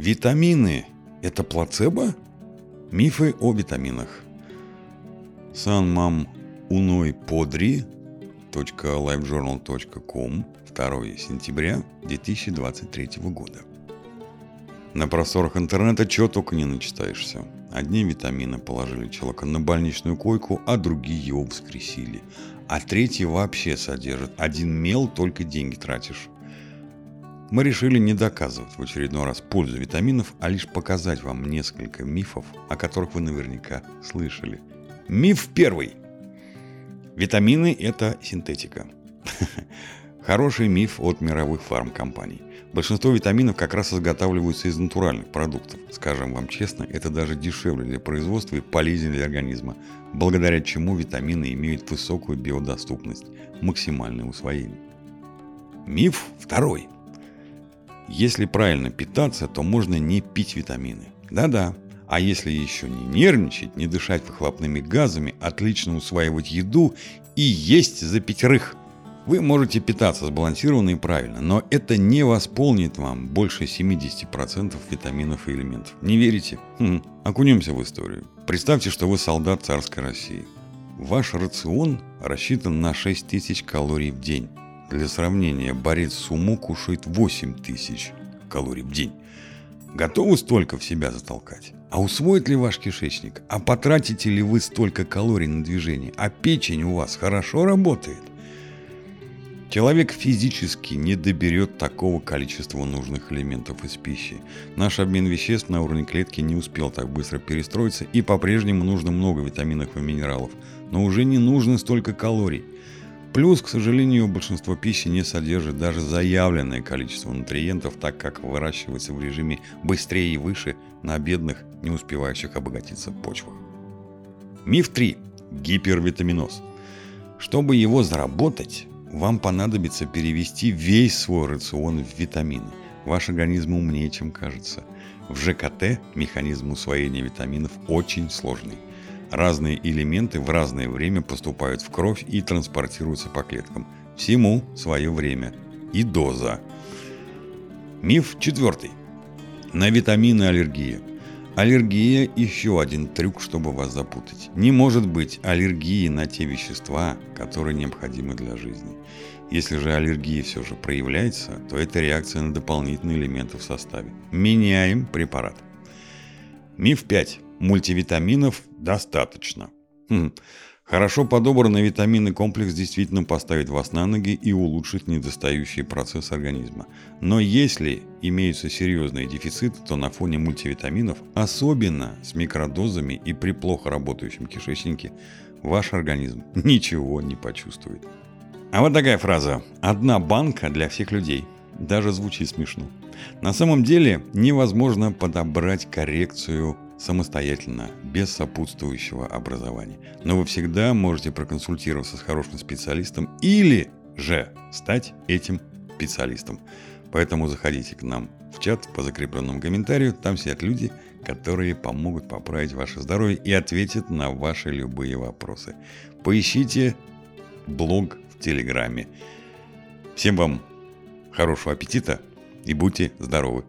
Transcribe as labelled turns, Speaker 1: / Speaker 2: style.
Speaker 1: Витамины – это плацебо? Мифы о витаминах. Сан мам уной подри .livejournal.com 2 сентября 2023 года. На просторах интернета чего только не начитаешься. Одни витамины положили человека на больничную койку, а другие его воскресили. А третьи вообще содержат один мел, только деньги тратишь. Мы решили не доказывать в очередной раз пользу витаминов, а лишь показать вам несколько мифов, о которых вы наверняка слышали. Миф первый. Витамины – это синтетика. Хороший миф от мировых фармкомпаний. Большинство витаминов как раз изготавливаются из натуральных продуктов. Скажем вам честно, это даже дешевле для производства и полезнее для организма, благодаря чему витамины имеют высокую биодоступность, максимальное усвоение. Миф второй. Если правильно питаться, то можно не пить витамины. Да-да. А если еще не нервничать, не дышать выхлопными газами, отлично усваивать еду и есть за пятерых. Вы можете питаться сбалансированно и правильно, но это не восполнит вам больше 70% витаминов и элементов. Не верите? Хм. Окунемся в историю. Представьте, что вы солдат царской России. Ваш рацион рассчитан на 6000 калорий в день. Для сравнения, борец сумо кушает 8 тысяч калорий в день. Готовы столько в себя затолкать? А усвоит ли ваш кишечник? А потратите ли вы столько калорий на движение? А печень у вас хорошо работает? Человек физически не доберет такого количества нужных элементов из пищи. Наш обмен веществ на уровне клетки не успел так быстро перестроиться, и по-прежнему нужно много витаминов и минералов, но уже не нужно столько калорий – Плюс, к сожалению, большинство пищи не содержит даже заявленное количество нутриентов, так как выращивается в режиме быстрее и выше на бедных, не успевающих обогатиться почвах. Миф 3. Гипервитаминоз. Чтобы его заработать, вам понадобится перевести весь свой рацион в витамины. Ваш организм умнее, чем кажется. В ЖКТ механизм усвоения витаминов очень сложный. Разные элементы в разное время поступают в кровь и транспортируются по клеткам. Всему свое время и доза. Миф четвертый. На витамины аллергия. Аллергия – еще один трюк, чтобы вас запутать. Не может быть аллергии на те вещества, которые необходимы для жизни. Если же аллергия все же проявляется, то это реакция на дополнительные элементы в составе. Меняем препарат. Миф 5. Мультивитаминов достаточно. Хм. Хорошо подобранный витаминный комплекс действительно поставит вас на ноги и улучшит недостающий процесс организма. Но если имеются серьезные дефициты, то на фоне мультивитаминов, особенно с микродозами и при плохо работающем кишечнике, ваш организм ничего не почувствует. А вот такая фраза «одна банка для всех людей» даже звучит смешно. На самом деле невозможно подобрать коррекцию самостоятельно, без сопутствующего образования. Но вы всегда можете проконсультироваться с хорошим специалистом или же стать этим специалистом. Поэтому заходите к нам в чат по закрепленному комментарию. Там сидят люди, которые помогут поправить ваше здоровье и ответят на ваши любые вопросы. Поищите блог в Телеграме. Всем вам хорошего аппетита и будьте здоровы!